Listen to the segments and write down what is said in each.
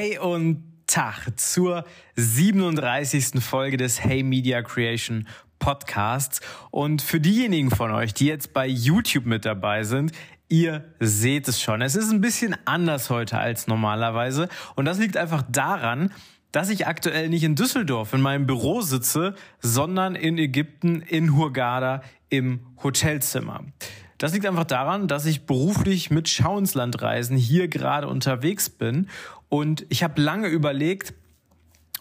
Hey und Tag zur 37. Folge des Hey Media Creation Podcasts. Und für diejenigen von euch, die jetzt bei YouTube mit dabei sind, Ihr seht es schon. Es ist ein bisschen anders heute als normalerweise. Und das liegt einfach daran, dass ich aktuell nicht in Düsseldorf in meinem Büro sitze, sondern in Ägypten in Hurghada im Hotelzimmer. Das liegt einfach daran, dass ich beruflich mit Schauenslandreisen hier gerade unterwegs bin und ich habe lange überlegt,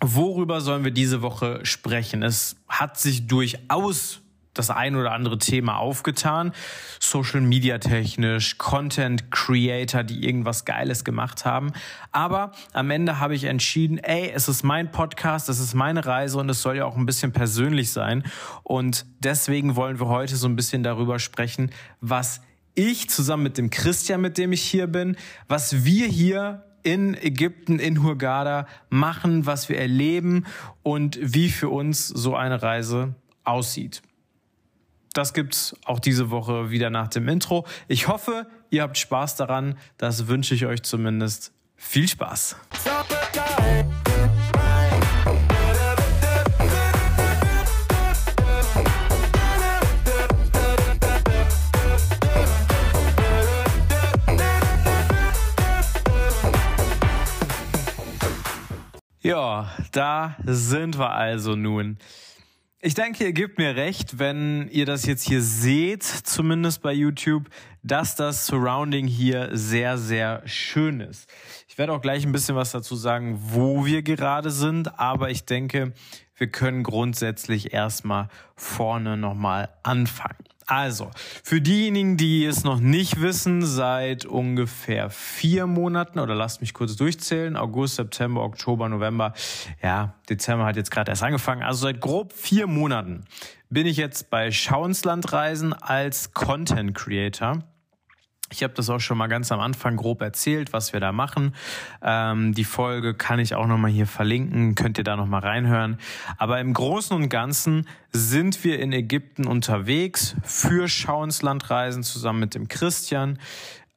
worüber sollen wir diese Woche sprechen. Es hat sich durchaus das ein oder andere Thema aufgetan. Social Media technisch, Content Creator, die irgendwas Geiles gemacht haben. Aber am Ende habe ich entschieden, ey, es ist mein Podcast, es ist meine Reise und es soll ja auch ein bisschen persönlich sein. Und deswegen wollen wir heute so ein bisschen darüber sprechen, was ich zusammen mit dem Christian, mit dem ich hier bin, was wir hier in Ägypten, in Hurghada machen, was wir erleben und wie für uns so eine Reise aussieht. Das gibt's auch diese Woche wieder nach dem Intro. Ich hoffe, ihr habt Spaß daran. Das wünsche ich euch zumindest. Viel Spaß. Ja, da sind wir also nun. Ich denke, ihr gebt mir recht, wenn ihr das jetzt hier seht, zumindest bei YouTube, dass das Surrounding hier sehr, sehr schön ist. Ich werde auch gleich ein bisschen was dazu sagen, wo wir gerade sind, aber ich denke, wir können grundsätzlich erstmal vorne nochmal anfangen. Also, für diejenigen, die es noch nicht wissen, seit ungefähr vier Monaten, oder lasst mich kurz durchzählen, August, September, Oktober, November, ja, Dezember hat jetzt gerade erst angefangen, also seit grob vier Monaten bin ich jetzt bei Schauenslandreisen als Content Creator. Ich habe das auch schon mal ganz am Anfang grob erzählt, was wir da machen. Ähm, die Folge kann ich auch noch mal hier verlinken, könnt ihr da noch mal reinhören. Aber im Großen und Ganzen sind wir in Ägypten unterwegs für Schauenslandreisen zusammen mit dem Christian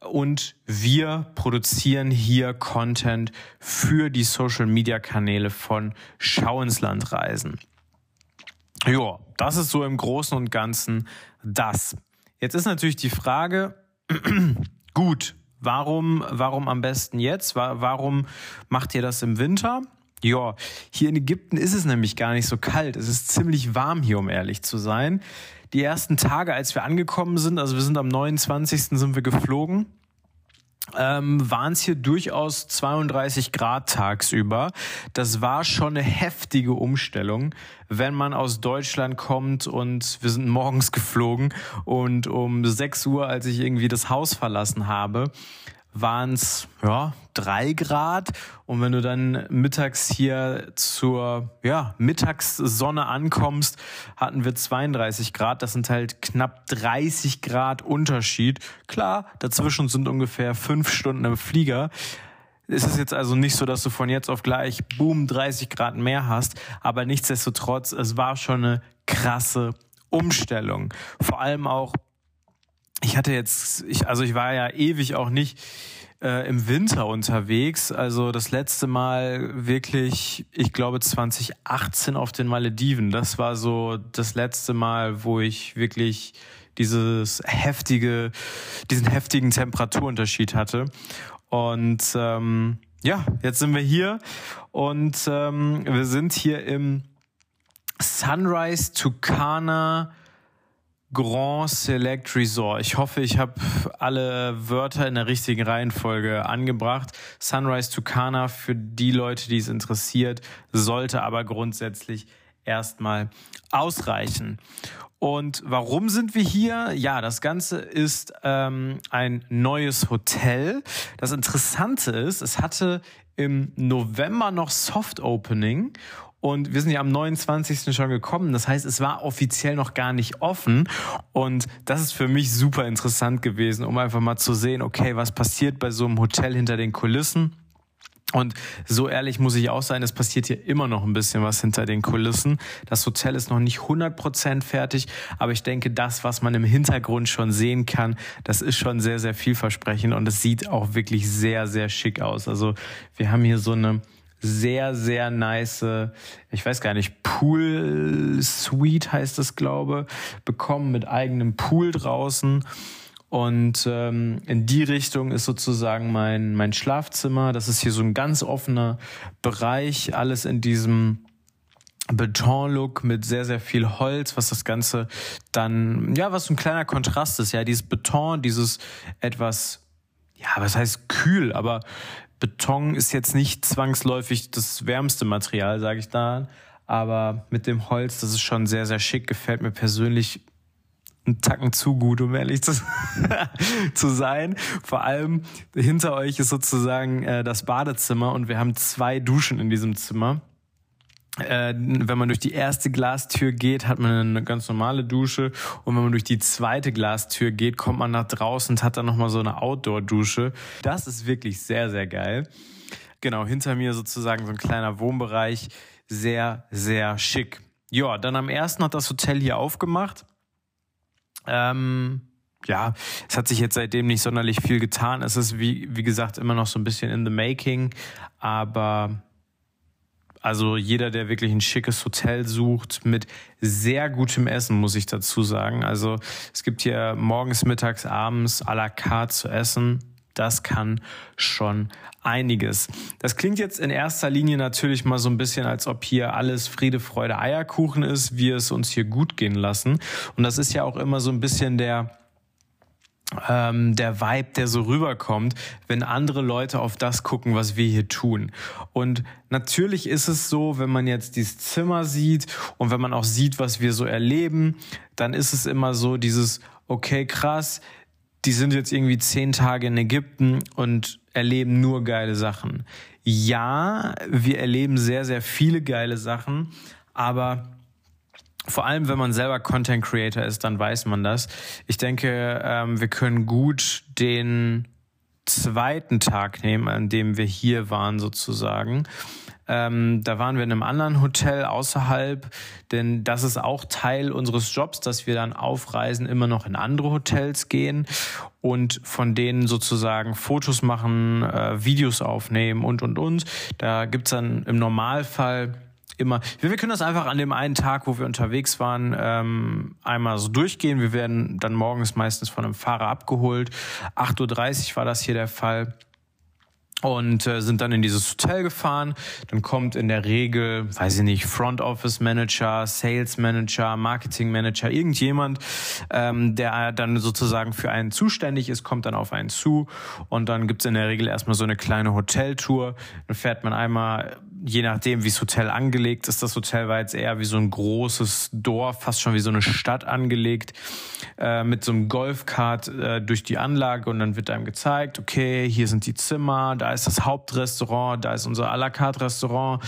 und wir produzieren hier Content für die Social Media Kanäle von Schauenslandreisen. Ja, das ist so im Großen und Ganzen das. Jetzt ist natürlich die Frage, Gut, warum, warum am besten jetzt? Warum macht ihr das im Winter? Ja, hier in Ägypten ist es nämlich gar nicht so kalt. Es ist ziemlich warm hier, um ehrlich zu sein. Die ersten Tage, als wir angekommen sind, also wir sind am 29. sind wir geflogen, ähm, waren es hier durchaus 32 Grad tagsüber. Das war schon eine heftige Umstellung, wenn man aus Deutschland kommt und wir sind morgens geflogen und um 6 Uhr, als ich irgendwie das Haus verlassen habe, waren es ja, drei Grad. Und wenn du dann mittags hier zur ja, Mittagssonne ankommst, hatten wir 32 Grad. Das sind halt knapp 30 Grad Unterschied. Klar, dazwischen sind ungefähr fünf Stunden im Flieger. Es ist jetzt also nicht so, dass du von jetzt auf gleich, boom, 30 Grad mehr hast. Aber nichtsdestotrotz, es war schon eine krasse Umstellung. Vor allem auch ich hatte jetzt, ich, also ich war ja ewig auch nicht äh, im Winter unterwegs. Also das letzte Mal wirklich, ich glaube 2018 auf den Malediven. Das war so das letzte Mal, wo ich wirklich dieses heftige, diesen heftigen Temperaturunterschied hatte. Und ähm, ja, jetzt sind wir hier und ähm, wir sind hier im Sunrise Tucana Grand Select Resort. Ich hoffe, ich habe alle Wörter in der richtigen Reihenfolge angebracht. Sunrise Tucana für die Leute, die es interessiert, sollte aber grundsätzlich erstmal ausreichen. Und warum sind wir hier? Ja, das Ganze ist ähm, ein neues Hotel. Das Interessante ist, es hatte im November noch Soft Opening und wir sind ja am 29. schon gekommen. Das heißt, es war offiziell noch gar nicht offen. Und das ist für mich super interessant gewesen, um einfach mal zu sehen, okay, was passiert bei so einem Hotel hinter den Kulissen. Und so ehrlich muss ich auch sein, es passiert hier immer noch ein bisschen was hinter den Kulissen. Das Hotel ist noch nicht 100% fertig, aber ich denke, das, was man im Hintergrund schon sehen kann, das ist schon sehr, sehr vielversprechend und es sieht auch wirklich sehr, sehr schick aus. Also wir haben hier so eine sehr, sehr nice, ich weiß gar nicht, Pool Suite heißt das, glaube, bekommen mit eigenem Pool draußen. Und ähm, in die Richtung ist sozusagen mein, mein Schlafzimmer. Das ist hier so ein ganz offener Bereich, alles in diesem Betonlook mit sehr, sehr viel Holz, was das Ganze dann, ja, was so ein kleiner Kontrast ist. Ja, dieses Beton, dieses etwas, ja, was heißt kühl, aber Beton ist jetzt nicht zwangsläufig das wärmste Material, sage ich da. Aber mit dem Holz, das ist schon sehr, sehr schick, gefällt mir persönlich einen Tacken zu gut, um ehrlich zu, zu sein. Vor allem hinter euch ist sozusagen äh, das Badezimmer und wir haben zwei Duschen in diesem Zimmer. Äh, wenn man durch die erste Glastür geht, hat man eine ganz normale Dusche und wenn man durch die zweite Glastür geht, kommt man nach draußen und hat dann nochmal so eine Outdoor-Dusche. Das ist wirklich sehr, sehr geil. Genau, hinter mir sozusagen so ein kleiner Wohnbereich. Sehr, sehr schick. Ja, dann am ersten hat das Hotel hier aufgemacht. Ähm, ja, es hat sich jetzt seitdem nicht sonderlich viel getan. Es ist, wie, wie gesagt, immer noch so ein bisschen in the making. Aber also jeder, der wirklich ein schickes Hotel sucht mit sehr gutem Essen, muss ich dazu sagen. Also es gibt hier morgens, mittags, abends à la carte zu essen. Das kann schon einiges. Das klingt jetzt in erster Linie natürlich mal so ein bisschen, als ob hier alles Friede, Freude, Eierkuchen ist, wir es uns hier gut gehen lassen. Und das ist ja auch immer so ein bisschen der, ähm, der Vibe, der so rüberkommt, wenn andere Leute auf das gucken, was wir hier tun. Und natürlich ist es so, wenn man jetzt dieses Zimmer sieht und wenn man auch sieht, was wir so erleben, dann ist es immer so dieses, okay, krass, die sind jetzt irgendwie zehn Tage in Ägypten und erleben nur geile Sachen. Ja, wir erleben sehr, sehr viele geile Sachen, aber vor allem, wenn man selber Content Creator ist, dann weiß man das. Ich denke, ähm, wir können gut den zweiten Tag nehmen, an dem wir hier waren sozusagen. Ähm, da waren wir in einem anderen Hotel außerhalb, denn das ist auch Teil unseres Jobs, dass wir dann auf Reisen immer noch in andere Hotels gehen und von denen sozusagen Fotos machen, äh, Videos aufnehmen und, und, und. Da gibt's dann im Normalfall immer. Wir können das einfach an dem einen Tag, wo wir unterwegs waren, ähm, einmal so durchgehen. Wir werden dann morgens meistens von einem Fahrer abgeholt. 8.30 Uhr war das hier der Fall und äh, sind dann in dieses Hotel gefahren. Dann kommt in der Regel, weiß ich nicht, Front Office Manager, Sales Manager, Marketing Manager, irgendjemand, ähm, der dann sozusagen für einen zuständig ist, kommt dann auf einen zu und dann gibt's in der Regel erstmal so eine kleine Hoteltour. Dann fährt man einmal je nachdem, wie das Hotel angelegt ist. Das Hotel war jetzt eher wie so ein großes Dorf, fast schon wie so eine Stadt angelegt, äh, mit so einem Golfkart äh, durch die Anlage und dann wird einem gezeigt, okay, hier sind die Zimmer, da ist das Hauptrestaurant, da ist unser à la carte Restaurant,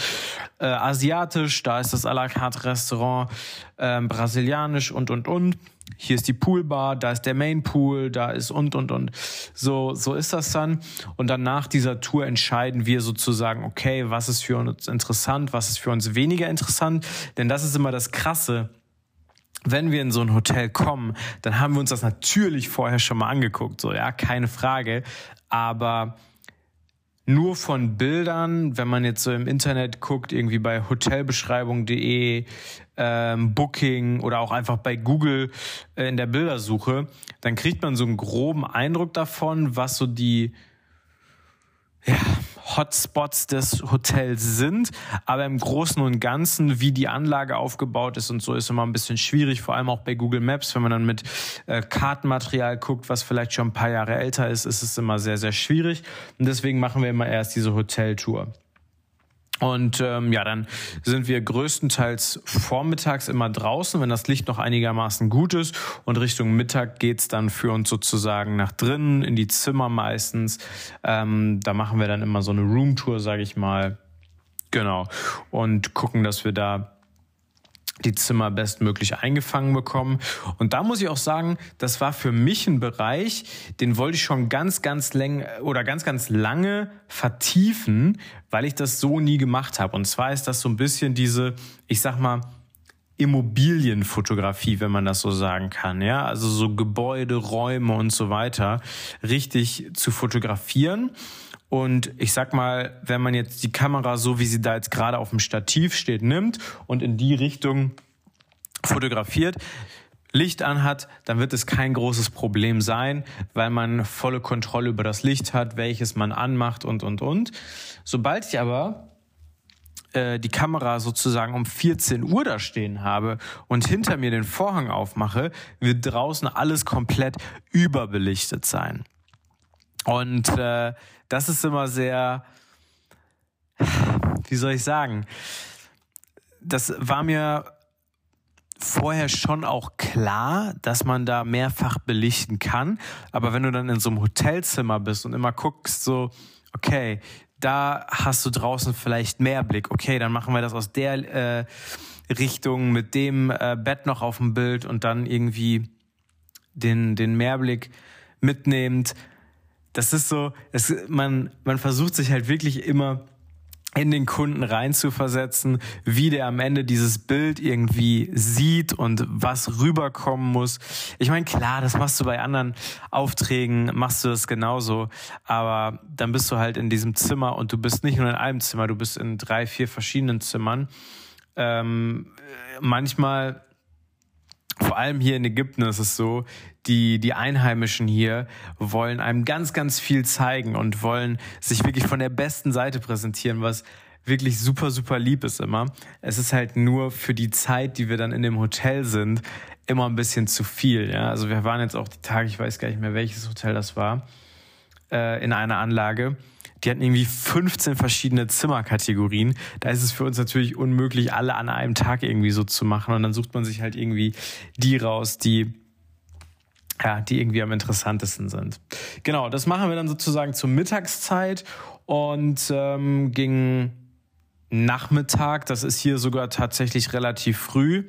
äh, asiatisch, da ist das à la carte Restaurant, äh, brasilianisch und, und, und hier ist die Poolbar, da ist der Main Pool, da ist und und und. So so ist das dann. Und dann nach dieser Tour entscheiden wir sozusagen, okay, was ist für uns interessant, was ist für uns weniger interessant, denn das ist immer das krasse. Wenn wir in so ein Hotel kommen, dann haben wir uns das natürlich vorher schon mal angeguckt, so ja, keine Frage, aber nur von Bildern, wenn man jetzt so im Internet guckt, irgendwie bei hotelbeschreibung.de, ähm, Booking oder auch einfach bei Google äh, in der Bildersuche, dann kriegt man so einen groben Eindruck davon, was so die ja, Hotspots des Hotels sind. Aber im Großen und Ganzen, wie die Anlage aufgebaut ist und so, ist immer ein bisschen schwierig, vor allem auch bei Google Maps, wenn man dann mit äh, Kartenmaterial guckt, was vielleicht schon ein paar Jahre älter ist, ist es immer sehr, sehr schwierig. Und deswegen machen wir immer erst diese Hoteltour. Und ähm, ja, dann sind wir größtenteils vormittags immer draußen, wenn das Licht noch einigermaßen gut ist. Und Richtung Mittag geht's dann für uns sozusagen nach drinnen, in die Zimmer meistens. Ähm, da machen wir dann immer so eine Roomtour, sage ich mal. Genau. Und gucken, dass wir da die Zimmer bestmöglich eingefangen bekommen. Und da muss ich auch sagen, das war für mich ein Bereich, den wollte ich schon ganz, ganz lang oder ganz, ganz lange vertiefen, weil ich das so nie gemacht habe. Und zwar ist das so ein bisschen diese, ich sag mal, Immobilienfotografie, wenn man das so sagen kann, ja, also so Gebäude, Räume und so weiter richtig zu fotografieren. Und ich sag mal, wenn man jetzt die Kamera so, wie sie da jetzt gerade auf dem Stativ steht, nimmt und in die Richtung fotografiert, Licht anhat, dann wird es kein großes Problem sein, weil man volle Kontrolle über das Licht hat, welches man anmacht und, und, und. Sobald ich aber äh, die Kamera sozusagen um 14 Uhr da stehen habe und hinter mir den Vorhang aufmache, wird draußen alles komplett überbelichtet sein. Und äh, das ist immer sehr, wie soll ich sagen, das war mir vorher schon auch klar, dass man da mehrfach belichten kann. Aber wenn du dann in so einem Hotelzimmer bist und immer guckst, so, okay, da hast du draußen vielleicht mehr Blick. Okay, dann machen wir das aus der äh, Richtung mit dem äh, Bett noch auf dem Bild und dann irgendwie den, den Mehrblick mitnehmend das ist so, es, man, man versucht sich halt wirklich immer in den Kunden reinzuversetzen, wie der am Ende dieses Bild irgendwie sieht und was rüberkommen muss. Ich meine, klar, das machst du bei anderen Aufträgen, machst du das genauso, aber dann bist du halt in diesem Zimmer und du bist nicht nur in einem Zimmer, du bist in drei, vier verschiedenen Zimmern. Ähm, manchmal vor allem hier in Ägypten ist es so, die, die Einheimischen hier wollen einem ganz, ganz viel zeigen und wollen sich wirklich von der besten Seite präsentieren, was wirklich super, super lieb ist immer. Es ist halt nur für die Zeit, die wir dann in dem Hotel sind, immer ein bisschen zu viel. Ja? Also wir waren jetzt auch die Tage, ich weiß gar nicht mehr, welches Hotel das war, äh, in einer Anlage die hatten irgendwie 15 verschiedene Zimmerkategorien. Da ist es für uns natürlich unmöglich, alle an einem Tag irgendwie so zu machen. Und dann sucht man sich halt irgendwie die raus, die ja, die irgendwie am interessantesten sind. Genau, das machen wir dann sozusagen zur Mittagszeit und ähm, gegen Nachmittag, das ist hier sogar tatsächlich relativ früh,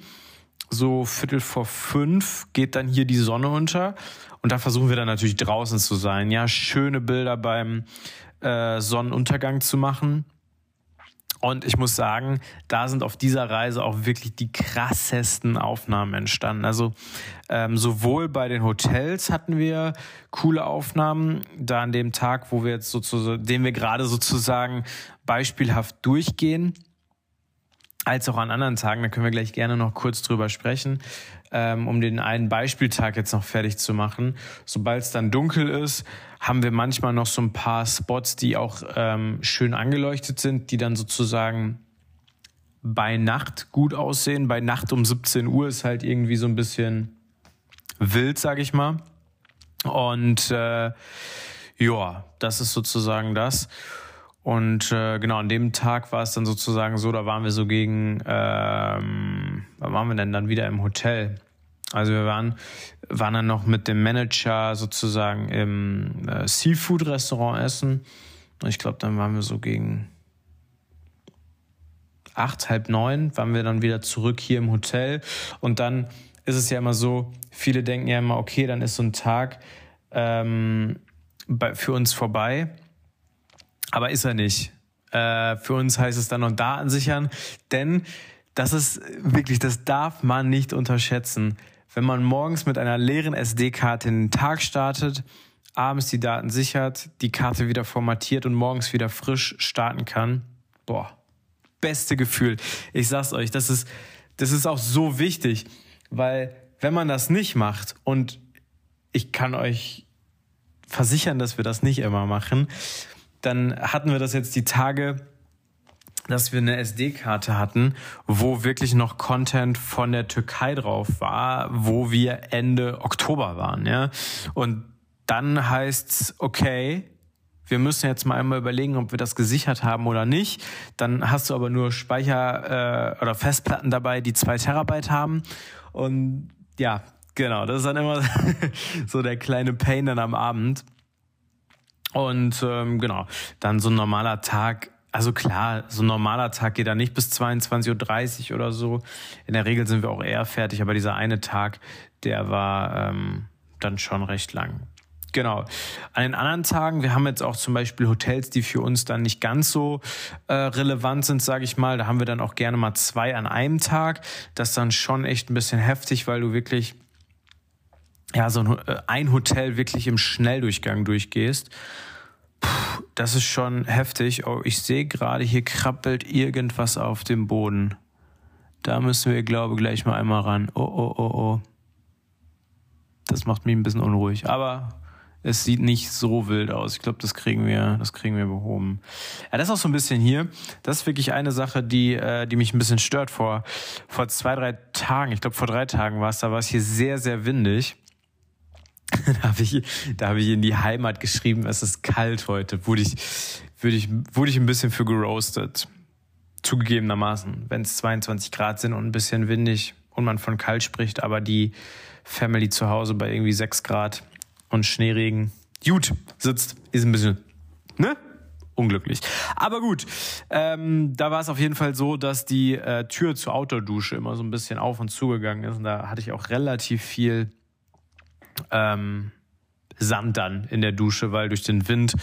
so Viertel vor fünf geht dann hier die Sonne unter und da versuchen wir dann natürlich draußen zu sein. Ja, schöne Bilder beim äh, Sonnenuntergang zu machen. Und ich muss sagen, da sind auf dieser Reise auch wirklich die krassesten Aufnahmen entstanden. Also ähm, sowohl bei den Hotels hatten wir coole Aufnahmen, da an dem Tag, wo wir jetzt sozusagen, den wir gerade sozusagen beispielhaft durchgehen, als auch an anderen Tagen. Da können wir gleich gerne noch kurz drüber sprechen, ähm, um den einen Beispieltag jetzt noch fertig zu machen. Sobald es dann dunkel ist, haben wir manchmal noch so ein paar Spots, die auch ähm, schön angeleuchtet sind, die dann sozusagen bei Nacht gut aussehen. Bei Nacht um 17 Uhr ist halt irgendwie so ein bisschen wild, sag ich mal. Und äh, ja, das ist sozusagen das. Und äh, genau, an dem Tag war es dann sozusagen so, da waren wir so gegen, ähm, wann waren wir denn dann wieder im Hotel? Also wir waren, waren dann noch mit dem Manager sozusagen im äh, Seafood-Restaurant essen. Und ich glaube, dann waren wir so gegen acht, halb neun, waren wir dann wieder zurück hier im Hotel. Und dann ist es ja immer so, viele denken ja immer, okay, dann ist so ein Tag ähm, bei, für uns vorbei. Aber ist er nicht. Äh, für uns heißt es dann noch Daten sichern, denn das ist wirklich, das darf man nicht unterschätzen wenn man morgens mit einer leeren SD-Karte in den Tag startet, abends die Daten sichert, die Karte wieder formatiert und morgens wieder frisch starten kann, boah, beste Gefühl. Ich sag's euch, das ist, das ist auch so wichtig, weil wenn man das nicht macht und ich kann euch versichern, dass wir das nicht immer machen, dann hatten wir das jetzt die Tage, dass wir eine SD-Karte hatten, wo wirklich noch Content von der Türkei drauf war, wo wir Ende Oktober waren, ja. Und dann heißt's, okay, wir müssen jetzt mal einmal überlegen, ob wir das gesichert haben oder nicht. Dann hast du aber nur Speicher äh, oder Festplatten dabei, die zwei Terabyte haben. Und ja, genau, das ist dann immer so der kleine Pain dann am Abend. Und ähm, genau, dann so ein normaler Tag also klar, so ein normaler Tag geht da nicht bis 22.30 Uhr oder so. In der Regel sind wir auch eher fertig, aber dieser eine Tag, der war ähm, dann schon recht lang. Genau. An den anderen Tagen, wir haben jetzt auch zum Beispiel Hotels, die für uns dann nicht ganz so äh, relevant sind, sage ich mal. Da haben wir dann auch gerne mal zwei an einem Tag. Das ist dann schon echt ein bisschen heftig, weil du wirklich ja so ein, äh, ein Hotel wirklich im Schnelldurchgang durchgehst. Puh, das ist schon heftig. Oh, ich sehe gerade, hier krabbelt irgendwas auf dem Boden. Da müssen wir, glaube ich, gleich mal einmal ran. Oh, oh, oh, oh. Das macht mich ein bisschen unruhig. Aber es sieht nicht so wild aus. Ich glaube, das kriegen wir, das kriegen wir behoben. Ja, das ist auch so ein bisschen hier. Das ist wirklich eine Sache, die, äh, die mich ein bisschen stört. Vor, vor zwei, drei Tagen, ich glaube vor drei Tagen war es, da war es hier sehr, sehr windig. da habe ich, da habe ich in die Heimat geschrieben, es ist kalt heute. Wurde ich, wurde ich, wurde ich ein bisschen für geroastet. Zugegebenermaßen, wenn es 22 Grad sind und ein bisschen windig und man von kalt spricht, aber die Family zu Hause bei irgendwie 6 Grad und Schneeregen gut sitzt, ist ein bisschen, ne? Unglücklich. Aber gut, ähm, da war es auf jeden Fall so, dass die äh, Tür zur Outdoor-Dusche immer so ein bisschen auf und zugegangen ist. Und da hatte ich auch relativ viel ähm, Sand dann in der Dusche, weil durch den Wind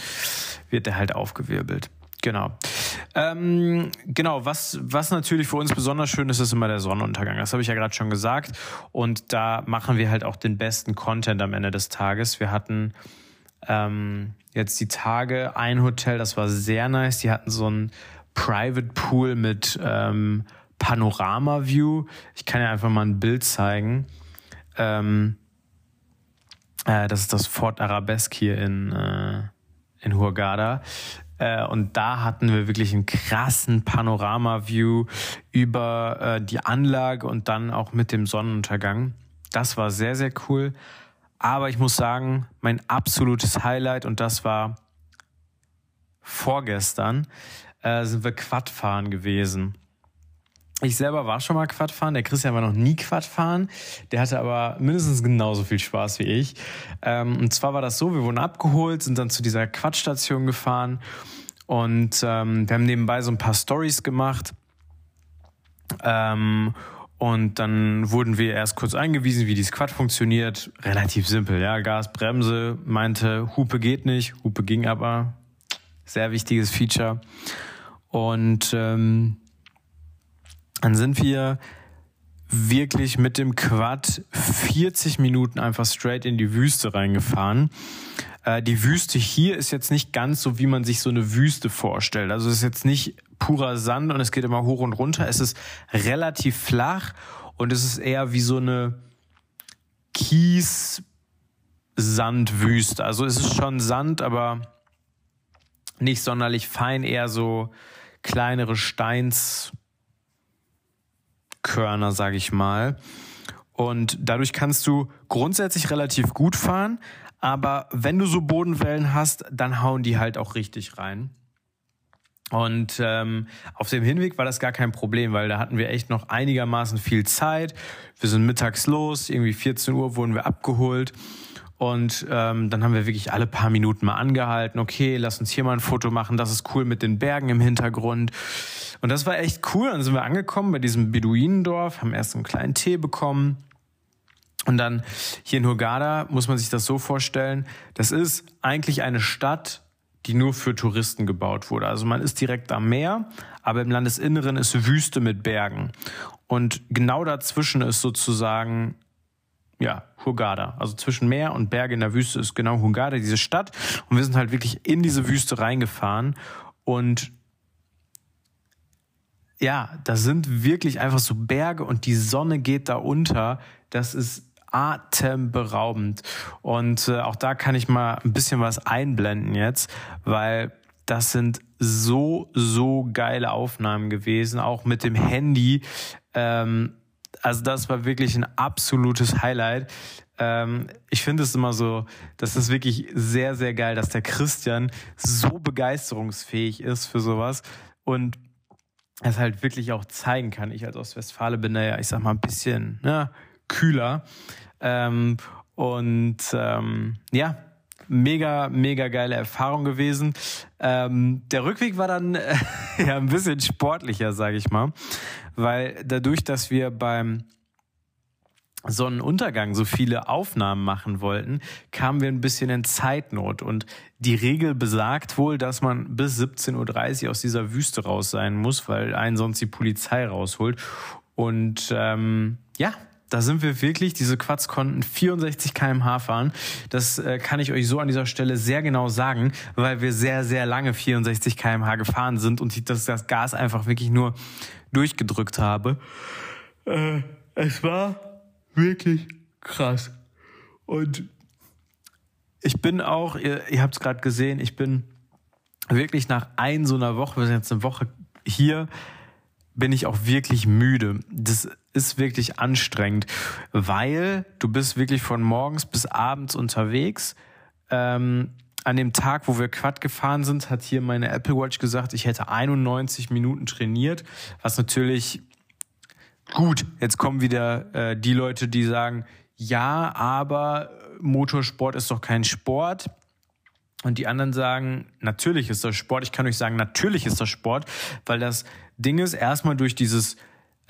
wird der halt aufgewirbelt. Genau. Ähm, genau, was, was natürlich für uns besonders schön ist, ist immer der Sonnenuntergang. Das habe ich ja gerade schon gesagt. Und da machen wir halt auch den besten Content am Ende des Tages. Wir hatten ähm, jetzt die Tage ein Hotel, das war sehr nice. Die hatten so ein Private Pool mit ähm, Panorama-View. Ich kann ja einfach mal ein Bild zeigen. Ähm, äh, das ist das Fort Arabesque hier in, äh, in Hurghada. Äh, und da hatten wir wirklich einen krassen Panorama-View über äh, die Anlage und dann auch mit dem Sonnenuntergang. Das war sehr, sehr cool. Aber ich muss sagen, mein absolutes Highlight, und das war vorgestern, äh, sind wir Quadfahren gewesen. Ich selber war schon mal Quadfahren, der Christian war noch nie Quadfahren, der hatte aber mindestens genauso viel Spaß wie ich. Ähm, und zwar war das so, wir wurden abgeholt, sind dann zu dieser Quadstation gefahren und ähm, wir haben nebenbei so ein paar Stories gemacht. Ähm, und dann wurden wir erst kurz eingewiesen, wie die Quad funktioniert. Relativ simpel, ja. Gas, Bremse, meinte, Hupe geht nicht, Hupe ging aber. Sehr wichtiges Feature. Und ähm, dann sind wir wirklich mit dem Quad 40 Minuten einfach straight in die Wüste reingefahren. Äh, die Wüste hier ist jetzt nicht ganz so, wie man sich so eine Wüste vorstellt. Also es ist jetzt nicht purer Sand und es geht immer hoch und runter. Es ist relativ flach und es ist eher wie so eine Kies-Sandwüste. Also es ist schon Sand, aber nicht sonderlich fein, eher so kleinere Steins Körner, sage ich mal. Und dadurch kannst du grundsätzlich relativ gut fahren, aber wenn du so Bodenwellen hast, dann hauen die halt auch richtig rein. Und ähm, auf dem Hinweg war das gar kein Problem, weil da hatten wir echt noch einigermaßen viel Zeit. Wir sind mittags los, irgendwie 14 Uhr wurden wir abgeholt. Und ähm, dann haben wir wirklich alle paar Minuten mal angehalten. Okay, lass uns hier mal ein Foto machen. Das ist cool mit den Bergen im Hintergrund. Und das war echt cool. Dann sind wir angekommen bei diesem Beduinendorf, haben erst einen kleinen Tee bekommen. Und dann hier in Hurghada muss man sich das so vorstellen. Das ist eigentlich eine Stadt, die nur für Touristen gebaut wurde. Also man ist direkt am Meer, aber im Landesinneren ist Wüste mit Bergen. Und genau dazwischen ist sozusagen ja, Hurghada. Also zwischen Meer und Berge in der Wüste ist genau Hurghada, diese Stadt. Und wir sind halt wirklich in diese Wüste reingefahren. Und ja, da sind wirklich einfach so Berge und die Sonne geht da unter. Das ist atemberaubend. Und äh, auch da kann ich mal ein bisschen was einblenden jetzt, weil das sind so, so geile Aufnahmen gewesen, auch mit dem Handy. Ähm, also das war wirklich ein absolutes Highlight. Ähm, ich finde es immer so, das ist wirklich sehr, sehr geil, dass der Christian so begeisterungsfähig ist für sowas und es halt wirklich auch zeigen kann. Ich als Ostwestfale bin da ja, ich sag mal, ein bisschen ne, kühler. Ähm, und ähm, ja, mega, mega geile Erfahrung gewesen. Ähm, der Rückweg war dann äh, ja ein bisschen sportlicher, sage ich mal, weil dadurch, dass wir beim Sonnenuntergang so viele Aufnahmen machen wollten, kamen wir ein bisschen in Zeitnot. Und die Regel besagt wohl, dass man bis 17.30 Uhr aus dieser Wüste raus sein muss, weil einen sonst die Polizei rausholt. Und ähm, ja, da sind wir wirklich, diese Quads konnten 64 kmh fahren. Das äh, kann ich euch so an dieser Stelle sehr genau sagen, weil wir sehr, sehr lange 64 kmh gefahren sind und ich das, das Gas einfach wirklich nur durchgedrückt habe. Äh, es war wirklich krass. Und ich bin auch, ihr, ihr habt es gerade gesehen, ich bin wirklich nach ein so einer Woche, wir sind jetzt eine Woche hier, bin ich auch wirklich müde. Das ist wirklich anstrengend, weil du bist wirklich von morgens bis abends unterwegs. Ähm, an dem Tag, wo wir Quad gefahren sind, hat hier meine Apple Watch gesagt, ich hätte 91 Minuten trainiert, was natürlich gut. Jetzt kommen wieder äh, die Leute, die sagen, ja, aber Motorsport ist doch kein Sport. Und die anderen sagen, natürlich ist das Sport. Ich kann euch sagen, natürlich ist das Sport, weil das Ding ist, erstmal durch dieses,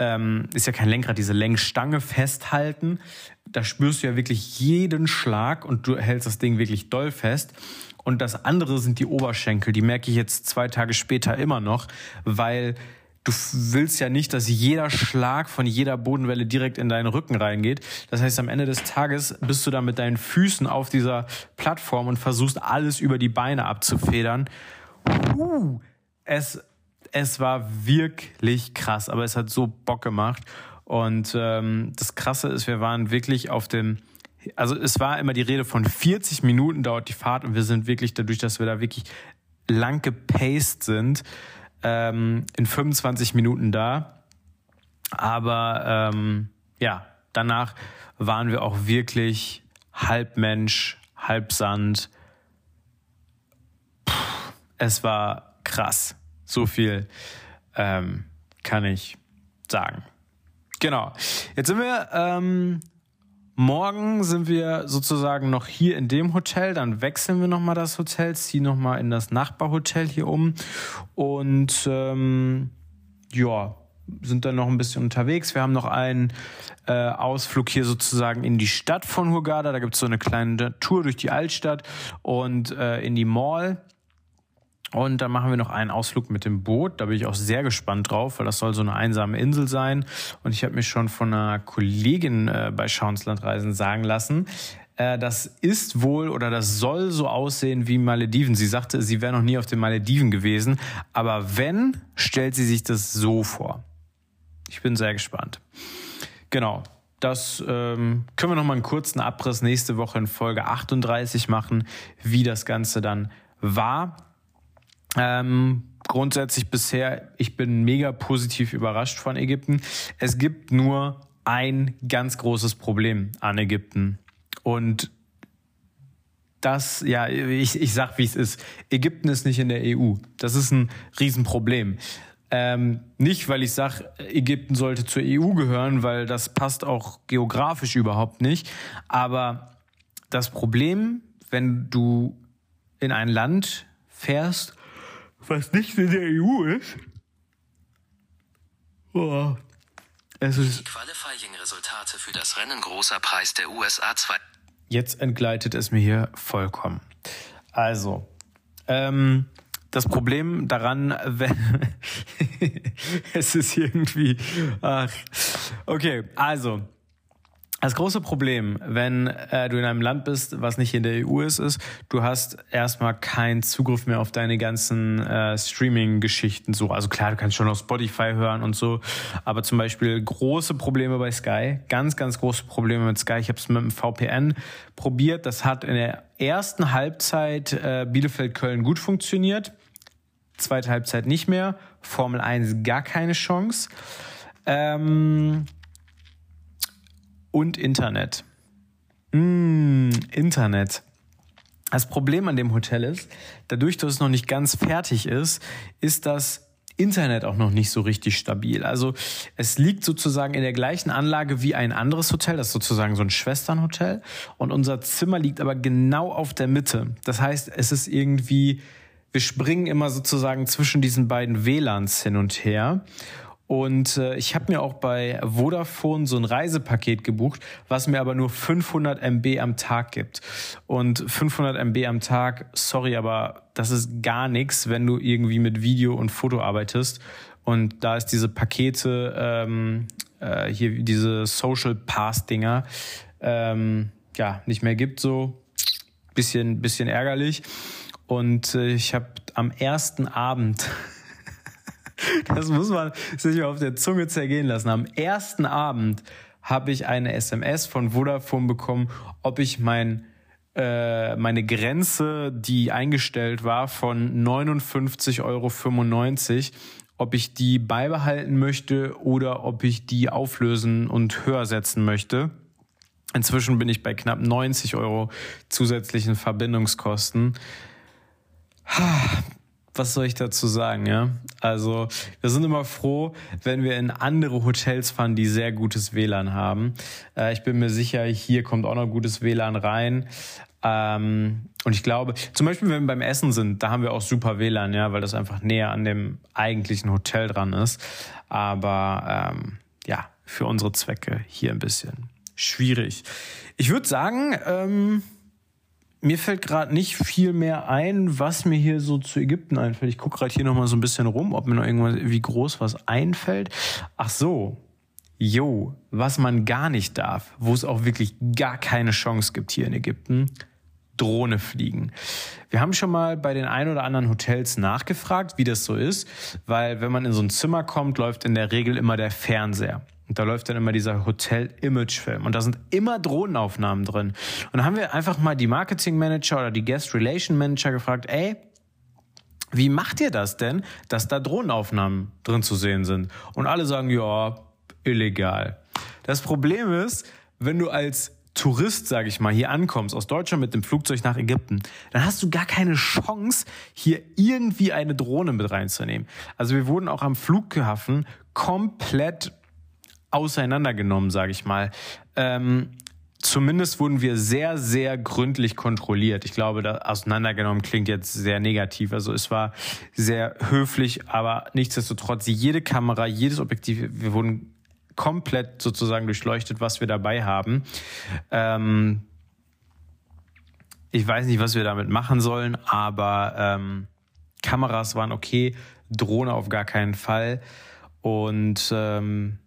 ähm, ist ja kein Lenkrad, diese Lenkstange festhalten, da spürst du ja wirklich jeden Schlag und du hältst das Ding wirklich doll fest. Und das andere sind die Oberschenkel, die merke ich jetzt zwei Tage später immer noch, weil du willst ja nicht, dass jeder Schlag von jeder Bodenwelle direkt in deinen Rücken reingeht. Das heißt, am Ende des Tages bist du da mit deinen Füßen auf dieser Plattform und versuchst alles über die Beine abzufedern. Uh, es, es war wirklich krass, aber es hat so Bock gemacht. Und ähm, das Krasse ist, wir waren wirklich auf dem, also es war immer die Rede von 40 Minuten dauert die Fahrt und wir sind wirklich dadurch, dass wir da wirklich lang gepaced sind, ähm, in 25 Minuten da. Aber ähm, ja, danach waren wir auch wirklich halb Mensch, halb Sand. Puh, es war krass. So viel ähm, kann ich sagen. Genau. Jetzt sind wir ähm, Morgen sind wir sozusagen noch hier in dem Hotel, dann wechseln wir nochmal das Hotel, ziehen nochmal in das Nachbarhotel hier um und ähm, ja, sind dann noch ein bisschen unterwegs. Wir haben noch einen äh, Ausflug hier sozusagen in die Stadt von Hurghada. Da gibt es so eine kleine Tour durch die Altstadt und äh, in die Mall. Und dann machen wir noch einen Ausflug mit dem Boot. Da bin ich auch sehr gespannt drauf, weil das soll so eine einsame Insel sein. Und ich habe mich schon von einer Kollegin äh, bei Schauenslandreisen sagen lassen, äh, das ist wohl oder das soll so aussehen wie Malediven. Sie sagte, sie wäre noch nie auf den Malediven gewesen. Aber wenn, stellt sie sich das so vor. Ich bin sehr gespannt. Genau. Das ähm, können wir noch mal einen kurzen Abriss nächste Woche in Folge 38 machen, wie das Ganze dann war. Ähm, grundsätzlich bisher, ich bin mega positiv überrascht von Ägypten. Es gibt nur ein ganz großes Problem an Ägypten. Und das, ja, ich, ich sag, wie es ist. Ägypten ist nicht in der EU. Das ist ein Riesenproblem. Ähm, nicht, weil ich sage, Ägypten sollte zur EU gehören, weil das passt auch geografisch überhaupt nicht. Aber das Problem, wenn du in ein Land fährst, was nicht in der EU ist. Oh. Es ist Qualifying-Resultate für das Rennen Großer Preis der USA 2. Jetzt entgleitet es mir hier vollkommen. Also, ähm, das Problem daran, wenn es ist irgendwie, ach, okay, also das große Problem, wenn äh, du in einem Land bist, was nicht in der EU ist, ist, du hast erstmal keinen Zugriff mehr auf deine ganzen äh, Streaming-Geschichten. So, also klar, du kannst schon auf Spotify hören und so, aber zum Beispiel große Probleme bei Sky, ganz, ganz große Probleme mit Sky. Ich habe es mit dem VPN probiert. Das hat in der ersten Halbzeit äh, Bielefeld-Köln gut funktioniert, zweite Halbzeit nicht mehr. Formel 1 gar keine Chance. Ähm, und Internet. Mmh, Internet. Das Problem an dem Hotel ist, dadurch, dass es noch nicht ganz fertig ist, ist das Internet auch noch nicht so richtig stabil. Also es liegt sozusagen in der gleichen Anlage wie ein anderes Hotel, das ist sozusagen so ein Schwesternhotel. Und unser Zimmer liegt aber genau auf der Mitte. Das heißt, es ist irgendwie, wir springen immer sozusagen zwischen diesen beiden WLANs hin und her. Und äh, ich habe mir auch bei Vodafone so ein Reisepaket gebucht, was mir aber nur 500 MB am Tag gibt. Und 500 MB am Tag, sorry, aber das ist gar nichts, wenn du irgendwie mit Video und Foto arbeitest. Und da ist diese Pakete, ähm, äh, hier diese Social Pass Dinger, ähm, ja, nicht mehr gibt so. Bisschen, bisschen ärgerlich. Und äh, ich habe am ersten Abend Das muss man sich auf der Zunge zergehen lassen. Am ersten Abend habe ich eine SMS von Vodafone bekommen, ob ich mein äh, meine Grenze, die eingestellt war von 59,95 Euro, ob ich die beibehalten möchte oder ob ich die auflösen und höher setzen möchte. Inzwischen bin ich bei knapp 90 Euro zusätzlichen Verbindungskosten was soll ich dazu sagen, ja? Also, wir sind immer froh, wenn wir in andere Hotels fahren, die sehr gutes WLAN haben. Äh, ich bin mir sicher, hier kommt auch noch gutes WLAN rein. Ähm, und ich glaube, zum Beispiel, wenn wir beim Essen sind, da haben wir auch super WLAN, ja, weil das einfach näher an dem eigentlichen Hotel dran ist. Aber ähm, ja, für unsere Zwecke hier ein bisschen schwierig. Ich würde sagen, ähm, mir fällt gerade nicht viel mehr ein, was mir hier so zu Ägypten einfällt. Ich gucke gerade hier nochmal so ein bisschen rum, ob mir noch irgendwas, wie groß was einfällt. Ach so. Jo, was man gar nicht darf, wo es auch wirklich gar keine Chance gibt hier in Ägypten. Drohne fliegen. Wir haben schon mal bei den ein oder anderen Hotels nachgefragt, wie das so ist, weil wenn man in so ein Zimmer kommt, läuft in der Regel immer der Fernseher. Und da läuft dann immer dieser Hotel-Image-Film. Und da sind immer Drohnenaufnahmen drin. Und da haben wir einfach mal die Marketing-Manager oder die Guest-Relation-Manager gefragt, ey, wie macht ihr das denn, dass da Drohnenaufnahmen drin zu sehen sind? Und alle sagen, ja, illegal. Das Problem ist, wenn du als Tourist, sage ich mal, hier ankommst aus Deutschland mit dem Flugzeug nach Ägypten, dann hast du gar keine Chance, hier irgendwie eine Drohne mit reinzunehmen. Also wir wurden auch am Flughafen komplett auseinandergenommen, sage ich mal. Ähm, zumindest wurden wir sehr, sehr gründlich kontrolliert. Ich glaube, da auseinandergenommen klingt jetzt sehr negativ. Also es war sehr höflich, aber nichtsdestotrotz jede Kamera, jedes Objektiv, wir wurden komplett sozusagen durchleuchtet, was wir dabei haben. Ähm, ich weiß nicht, was wir damit machen sollen, aber ähm, Kameras waren okay, Drohne auf gar keinen Fall. Und ähm,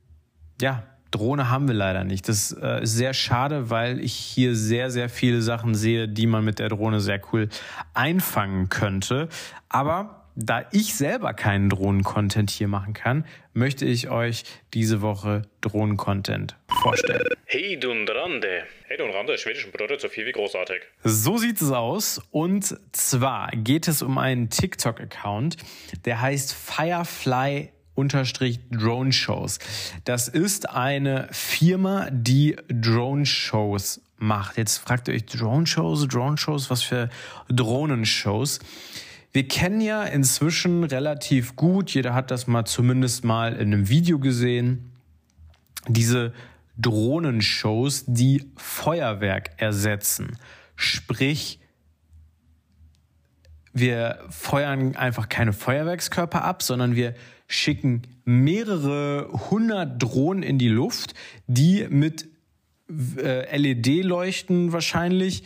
ja, Drohne haben wir leider nicht. Das äh, ist sehr schade, weil ich hier sehr, sehr viele Sachen sehe, die man mit der Drohne sehr cool einfangen könnte. Aber da ich selber keinen Drohnen-Content hier machen kann, möchte ich euch diese Woche Drohnen-Content vorstellen. Hey Dundrandi. Hey Dundrandi, schwedischen bedeutet so viel wie großartig. So sieht es aus. Und zwar geht es um einen TikTok-Account, der heißt Firefly unterstrich Drone Shows. Das ist eine Firma, die Drone Shows macht. Jetzt fragt ihr euch Drone Shows, Drone Shows, was für Drohnenshows? Wir kennen ja inzwischen relativ gut, jeder hat das mal zumindest mal in einem Video gesehen, diese Drohnenshows, die Feuerwerk ersetzen. Sprich, wir feuern einfach keine Feuerwerkskörper ab, sondern wir schicken mehrere hundert Drohnen in die Luft, die mit äh, LED-Leuchten wahrscheinlich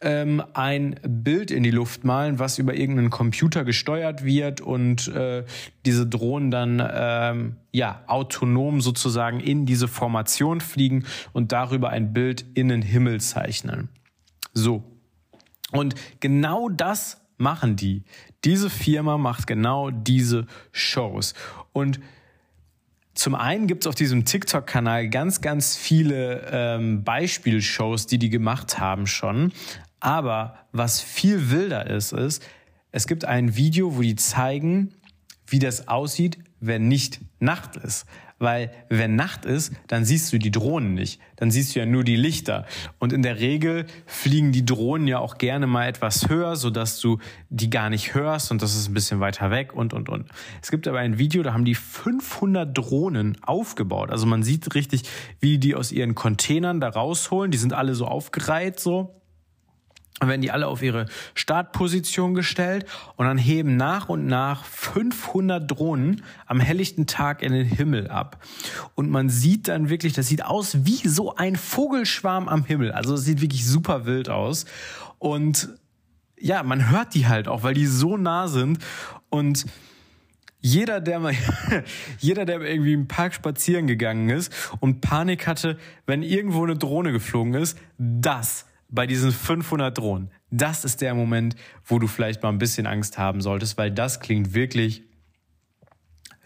ähm, ein Bild in die Luft malen, was über irgendeinen Computer gesteuert wird und äh, diese Drohnen dann ähm, ja autonom sozusagen in diese Formation fliegen und darüber ein Bild in den Himmel zeichnen. So. Und genau das machen die. Diese Firma macht genau diese Shows. Und zum einen gibt es auf diesem TikTok-Kanal ganz, ganz viele ähm, Beispielshows, die die gemacht haben schon. Aber was viel wilder ist, ist, es gibt ein Video, wo die zeigen, wie das aussieht, wenn nicht Nacht ist. Weil wenn Nacht ist, dann siehst du die Drohnen nicht. Dann siehst du ja nur die Lichter. Und in der Regel fliegen die Drohnen ja auch gerne mal etwas höher, sodass du die gar nicht hörst und das ist ein bisschen weiter weg und, und, und. Es gibt aber ein Video, da haben die 500 Drohnen aufgebaut. Also man sieht richtig, wie die aus ihren Containern da rausholen. Die sind alle so aufgereiht so dann werden die alle auf ihre Startposition gestellt und dann heben nach und nach 500 Drohnen am helllichten Tag in den Himmel ab. Und man sieht dann wirklich, das sieht aus wie so ein Vogelschwarm am Himmel. Also es sieht wirklich super wild aus. Und ja, man hört die halt auch, weil die so nah sind und jeder, der mal, jeder, der irgendwie im Park spazieren gegangen ist und Panik hatte, wenn irgendwo eine Drohne geflogen ist, das bei diesen 500 Drohnen, das ist der Moment, wo du vielleicht mal ein bisschen Angst haben solltest, weil das klingt wirklich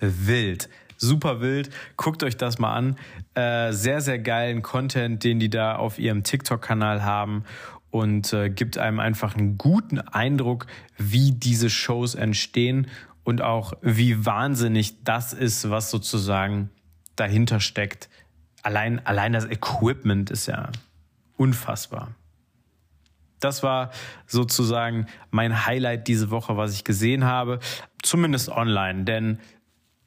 wild. Super wild. Guckt euch das mal an. Äh, sehr, sehr geilen Content, den die da auf ihrem TikTok-Kanal haben und äh, gibt einem einfach einen guten Eindruck, wie diese Shows entstehen und auch wie wahnsinnig das ist, was sozusagen dahinter steckt. Allein, allein das Equipment ist ja unfassbar. Das war sozusagen mein Highlight diese Woche, was ich gesehen habe. Zumindest online, denn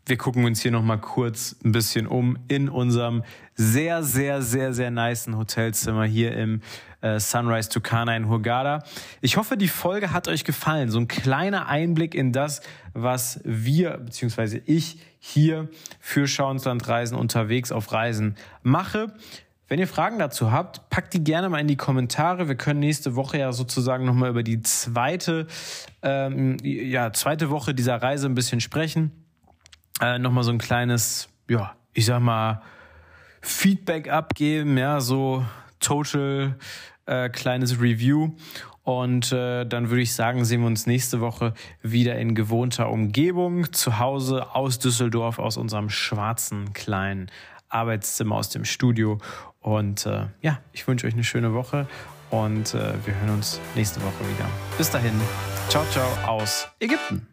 wir gucken uns hier nochmal kurz ein bisschen um in unserem sehr, sehr, sehr, sehr niceen Hotelzimmer hier im äh, Sunrise Tucana in Hurghada. Ich hoffe, die Folge hat euch gefallen. So ein kleiner Einblick in das, was wir, beziehungsweise ich hier für Schauenslandreisen unterwegs auf Reisen mache. Wenn ihr Fragen dazu habt, packt die gerne mal in die Kommentare. Wir können nächste Woche ja sozusagen nochmal über die zweite, ähm, ja, zweite Woche dieser Reise ein bisschen sprechen. Äh, nochmal so ein kleines, ja, ich sag mal, Feedback abgeben, ja, so total äh, kleines Review. Und äh, dann würde ich sagen, sehen wir uns nächste Woche wieder in gewohnter Umgebung, zu Hause aus Düsseldorf, aus unserem schwarzen kleinen Arbeitszimmer, aus dem Studio. Und äh, ja, ich wünsche euch eine schöne Woche und äh, wir hören uns nächste Woche wieder. Bis dahin, ciao, ciao aus Ägypten.